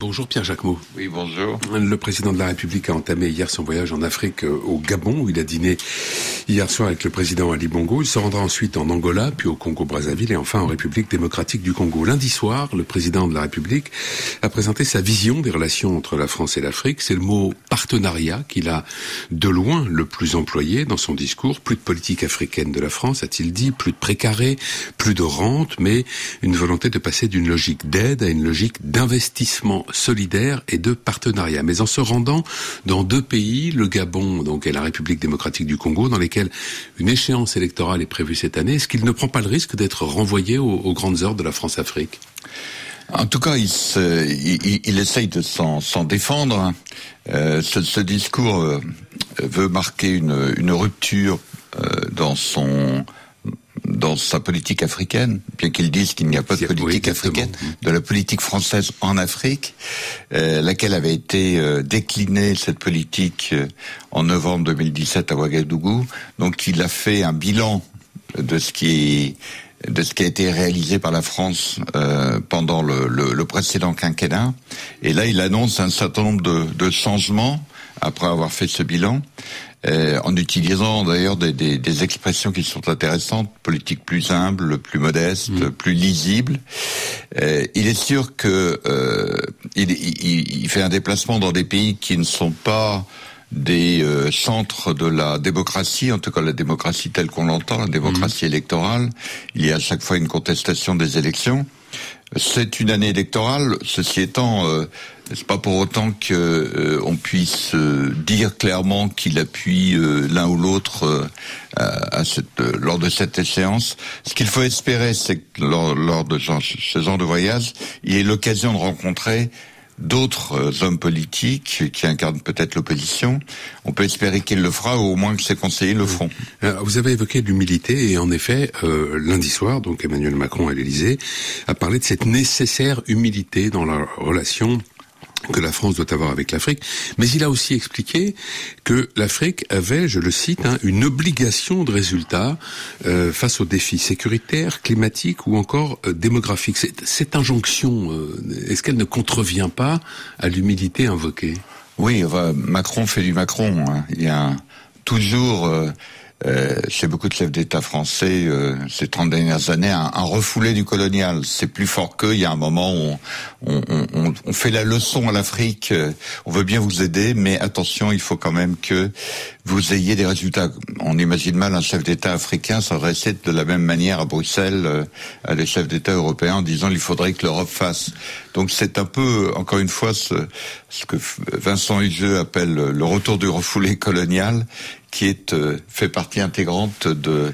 Bonjour Pierre Jacquemot. Oui, bonjour. Le président de la République a entamé hier son voyage en Afrique euh, au Gabon où il a dîné hier soir avec le président Ali Bongo. Il se rendra ensuite en Angola, puis au Congo-Brazzaville et enfin en République démocratique du Congo. Lundi soir, le président de la République a présenté sa vision des relations entre la France et l'Afrique. C'est le mot partenariat qu'il a de loin le plus employé dans son discours. Plus de politique africaine de la France, a-t-il dit, plus de précaré, plus de rente, mais une volonté de passer d'une logique d'aide à une logique d'investissement solidaire et de partenariat. Mais en se rendant dans deux pays, le Gabon donc et la République démocratique du Congo, dans lesquels une échéance électorale est prévue cette année, est-ce qu'il ne prend pas le risque d'être renvoyé aux, grandes heures de la France-Afrique? En tout cas, il, il, essaye de s'en défendre. Euh, ce, discours euh, veut marquer une, une rupture euh, dans son dans sa politique africaine, bien qu'il dise qu'il n'y a pas de politique africaine, de la politique française en Afrique, euh, laquelle avait été euh, déclinée, cette politique, euh, en novembre 2017 à Ouagadougou. Donc il a fait un bilan de ce qui de ce qui a été réalisé par la France euh, pendant le, le, le, précédent quinquennat. Et là, il annonce un certain nombre de, de changements après avoir fait ce bilan. Euh, en utilisant d'ailleurs des, des, des, expressions qui sont intéressantes, politique plus humble, plus modeste, mm. plus lisible. Euh, il est sûr que euh, il, il, il, fait un déplacement dans des pays qui ne sont pas des euh, centres de la démocratie, en tout cas la démocratie telle qu'on l'entend, la démocratie mm. électorale. Il y a à chaque fois une contestation des élections. C'est une année électorale. Ceci étant, euh, c'est pas pour autant que euh, on puisse euh, dire clairement qu'il appuie euh, l'un ou l'autre à, cette, lors de cette échéance. Ce qu'il faut espérer, c'est que lors, lors de ce genre de voyage, il y ait l'occasion de rencontrer d'autres euh, hommes politiques qui incarnent peut-être l'opposition. On peut espérer qu'il le fera, ou au moins que ses conseillers le feront. Euh, vous avez évoqué l'humilité, et en effet, euh, lundi soir, donc Emmanuel Macron à l'Élysée a parlé de cette nécessaire humilité dans la relation que la France doit avoir avec l'Afrique, mais il a aussi expliqué que l'Afrique avait, je le cite, hein, une obligation de résultat euh, face aux défis sécuritaires, climatiques ou encore euh, démographiques. Cette, injonction, euh, est-ce qu'elle ne contrevient pas à l'humilité invoquée? Oui, Macron fait du Macron. Hein. Il y a toujours euh, chez beaucoup de chefs d'État français euh, ces 30 dernières années un, un, refoulé du colonial. C'est plus fort qu'eux. Il y a un moment où on, on, on, on fait la leçon à l'Afrique. Euh, on veut bien vous aider, mais attention, il faut quand même que vous ayez des résultats. On imagine mal un chef d'État africain s'adresser de la même manière à Bruxelles euh, à des chefs d'État européens en disant qu'il faudrait que l'Europe fasse. Donc c'est un peu, encore une fois, ce, ce que Vincent Hugeux appelle le retour du refoulé colonial qui est euh, fait partie intégrante de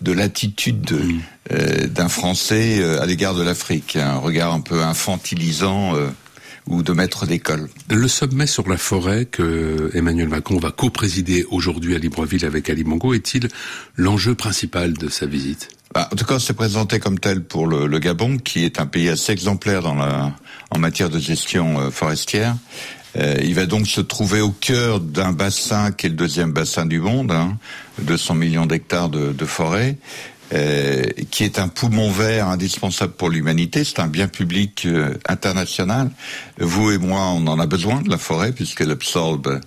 de l'attitude mm. euh, d'un Français euh, à l'égard de l'Afrique, un regard un peu infantilisant ou de maître d'école. Le sommet sur la forêt que Emmanuel Macron va co-présider aujourd'hui à Libreville avec Ali Bongo est-il l'enjeu principal de sa visite? Bah, En tout cas, c'est présenté comme tel pour le, Gabon, qui est un pays assez exemplaire dans la, en matière de gestion forestière. Euh, il va donc se trouver au cœur d'un bassin qui est le deuxième bassin du monde, hein, 200 millions d'hectares de, de forêt, euh, qui est un poumon vert indispensable pour l'humanité. C'est un bien public euh, international. Vous et moi, on en a besoin de la forêt puisqu'elle absorbe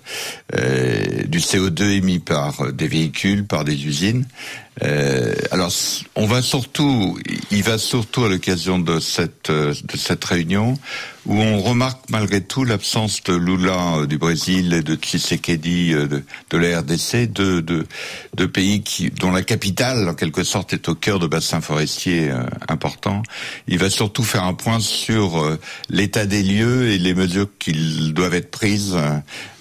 euh, du CO2 émis par des véhicules, par des usines. Alors, on va surtout, il va surtout à l'occasion de cette de cette réunion où on remarque malgré tout l'absence de Lula du Brésil et de Tshisekedi de, de la RDC, deux de, de, pays qui dont la capitale en quelque sorte est au cœur de bassins forestiers importants. Il va surtout faire un point sur l'état des lieux et les mesures qui doivent être prises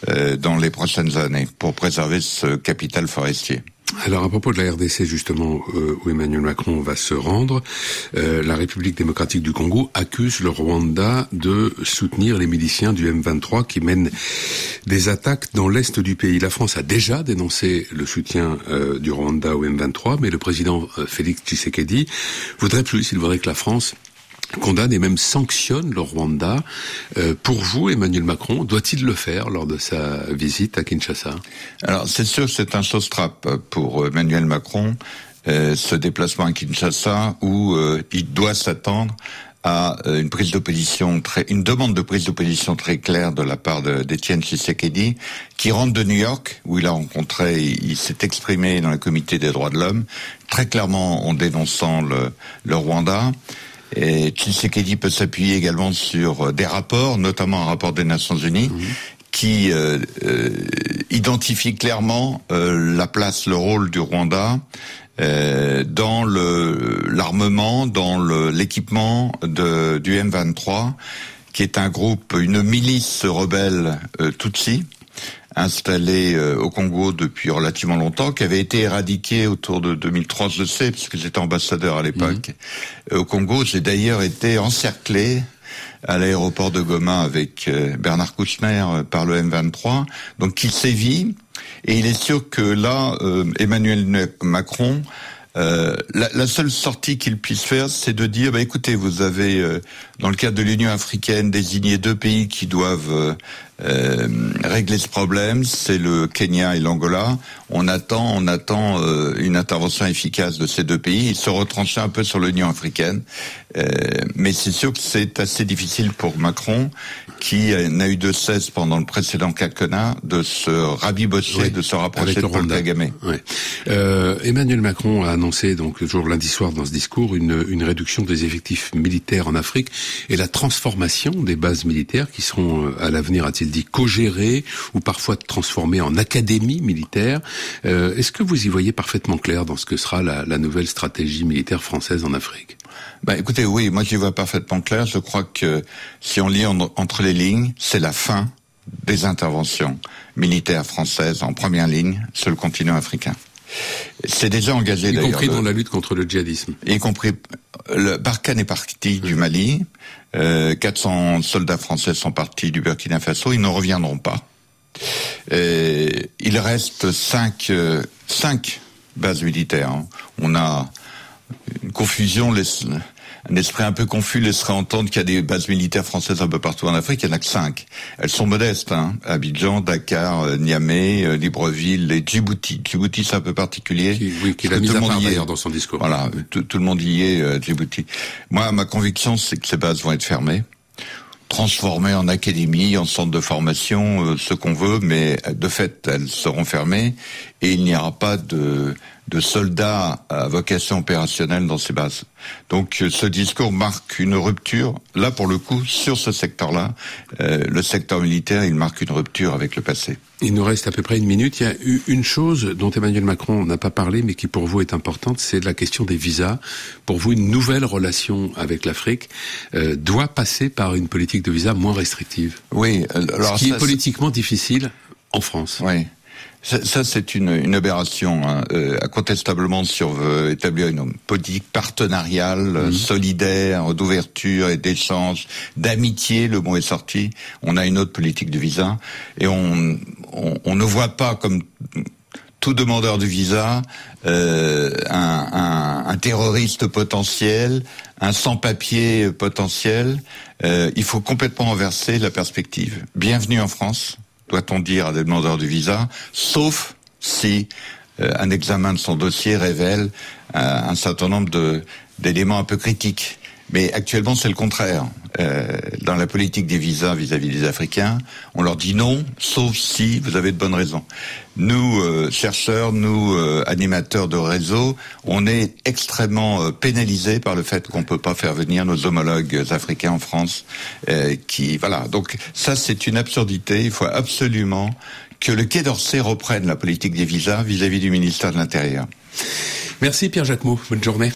euh, dans les prochaines années pour préserver ce capital forestier. Alors à propos de la RDC justement euh, où Emmanuel Macron va se rendre, euh, la République démocratique du Congo accuse le Rwanda de soutenir les miliciens du M23 qui mènent des attaques dans l'est du pays. La France a déjà dénoncé le soutien du Rwanda au M23, mais le président Félix Tshisekedi voudrait plus. Il voudrait que la France condamne et même sanctionne le Rwanda. Euh, pour vous, Emmanuel Macron, doit-il le faire lors de sa visite à Kinshasa? Alors, c'est sûr, c'est un sauce pour Emmanuel Macron, euh, ce déplacement à Kinshasa, où euh, il doit s'attendre à une prise d'opposition une demande de prise d'opposition très claire de la part d'Étienne Tshisekedi, qui rentre de New York, où il a rencontré, il, s'est exprimé dans le comité des droits de l'homme, très clairement en dénonçant le Rwanda. Et Tshisekedi peut s'appuyer également sur des rapports, notamment un rapport des Nations Unies, qui euh, euh, identifie clairement euh, la place, le rôle du Rwanda euh, dans l'armement, dans l'équipement du M23, qui est un groupe, une milice rebelle euh, Tutsi, installée euh, au Congo depuis relativement longtemps, qui avait été éradiquée autour de 2003, je sais, puisque j'étais ambassadeur à l'époque. Mhm. Au Congo, j'ai d'ailleurs été encerclé à l'aéroport de Goma avec Bernard Kouchner par le M23, donc qui sévit et il est sûr que là, euh, Emmanuel Macron, euh, la, seule sortie qu'il puisse faire, c'est de dire, bah, écoutez, vous avez, euh, dans le cadre de l'Union africaine, désigné deux pays qui doivent euh, régler ce problème, c'est le Kenya et l'Angola. On attend, on attend euh, une intervention efficace de ces deux pays. Il se retranchait un peu sur l'Union africaine, euh, mais c'est sûr que c'est assez difficile pour Macron, qui n'a eu de cesse pendant le précédent quinquennat de se rabibocher, de se rapprocher de Paul Kagame. Emmanuel Macron a annoncé donc le jour lundi soir dans ce discours une, une réduction des effectifs militaires en Afrique et la transformation des bases militaires qui seront à l'avenir, a-t-il dit, co-gérées ou parfois transformées en académie militaire. Euh, est-ce que vous y voyez parfaitement clair dans ce que sera la, nouvelle stratégie militaire française en Afrique? Bah, écoutez, oui, moi j'y vois parfaitement clair. Je crois que si on lit entre les lignes, c'est la fin des interventions militaires françaises en première ligne sur le continent africain. C'est déjà engagé d'ailleurs. Y compris dans la lutte contre le djihadisme. Y compris le Barkhane est parti du Mali, euh, 400 soldats français sont partis du Burkina Faso, ils ne reviendront pas. Et il reste cinq, euh, cinq bases militaires. Hein. On a confusion, un esprit un peu confus laisserait entendre qu'il y a des bases militaires françaises un peu partout en Afrique. Il n'y en a que cinq. Elles sont modestes. Hein. Abidjan, Dakar, euh, Niamey, euh, Libreville et Djibouti. Djibouti, c'est un peu particulier. Qui, oui, qu'il a mis à part d'ailleurs dans son discours. Voilà, tout, le monde y est, euh, Djibouti. Moi, ma conviction, c'est que ces bases vont être fermées transformées en académie, en centre de formation, ce qu'on veut, mais de fait, elles seront fermées et il n'y aura pas de de soldats à vocation opérationnelle dans ces bases. Donc euh, ce discours marque une rupture, là pour le coup, sur ce secteur-là, euh, le secteur militaire, il marque une rupture avec le passé. Il nous reste à peu près une minute. Il y a eu une chose dont Emmanuel Macron n'a pas parlé, mais qui pour vous est importante, c'est la question des visas. Pour vous, une nouvelle relation avec l'Afrique euh, doit passer par une politique de visa moins restrictive. Oui, alors ce qui est politiquement difficile en France. Oui. Ça, c'est une, une, aberration. Hein. Euh, incontestablement, si on veut établir une politique partenariale, euh, solidaire, d'ouverture et d'échange, d'amitié, le mot est sorti, on a une autre politique de visa. Et on, on, ne voit pas comme tout demandeur de visa euh, un, un, un, terroriste potentiel, un sans-papier potentiel. Euh, il faut complètement renverser la perspective. Bienvenue en France doit-on dire à des demandeurs de visa, sauf si euh, un examen de son dossier révèle euh, un certain nombre d'éléments un peu critiques. Mais actuellement, c'est le contraire. Euh, dans la politique des visas vis-à-vis des Africains, on leur dit non, sauf si vous avez de bonnes raisons. Nous, euh, chercheurs, nous, euh, animateurs de réseau, on est extrêmement pénalisés par le fait qu'on ne peut pas faire venir nos homologues africains en France. qui, voilà. Donc ça, c'est une absurdité. Il faut absolument que le Quai d'Orsay reprenne la politique des visas vis-à-vis -vis du ministère de l'Intérieur. Merci Pierre Jacquemot. Bonne journée.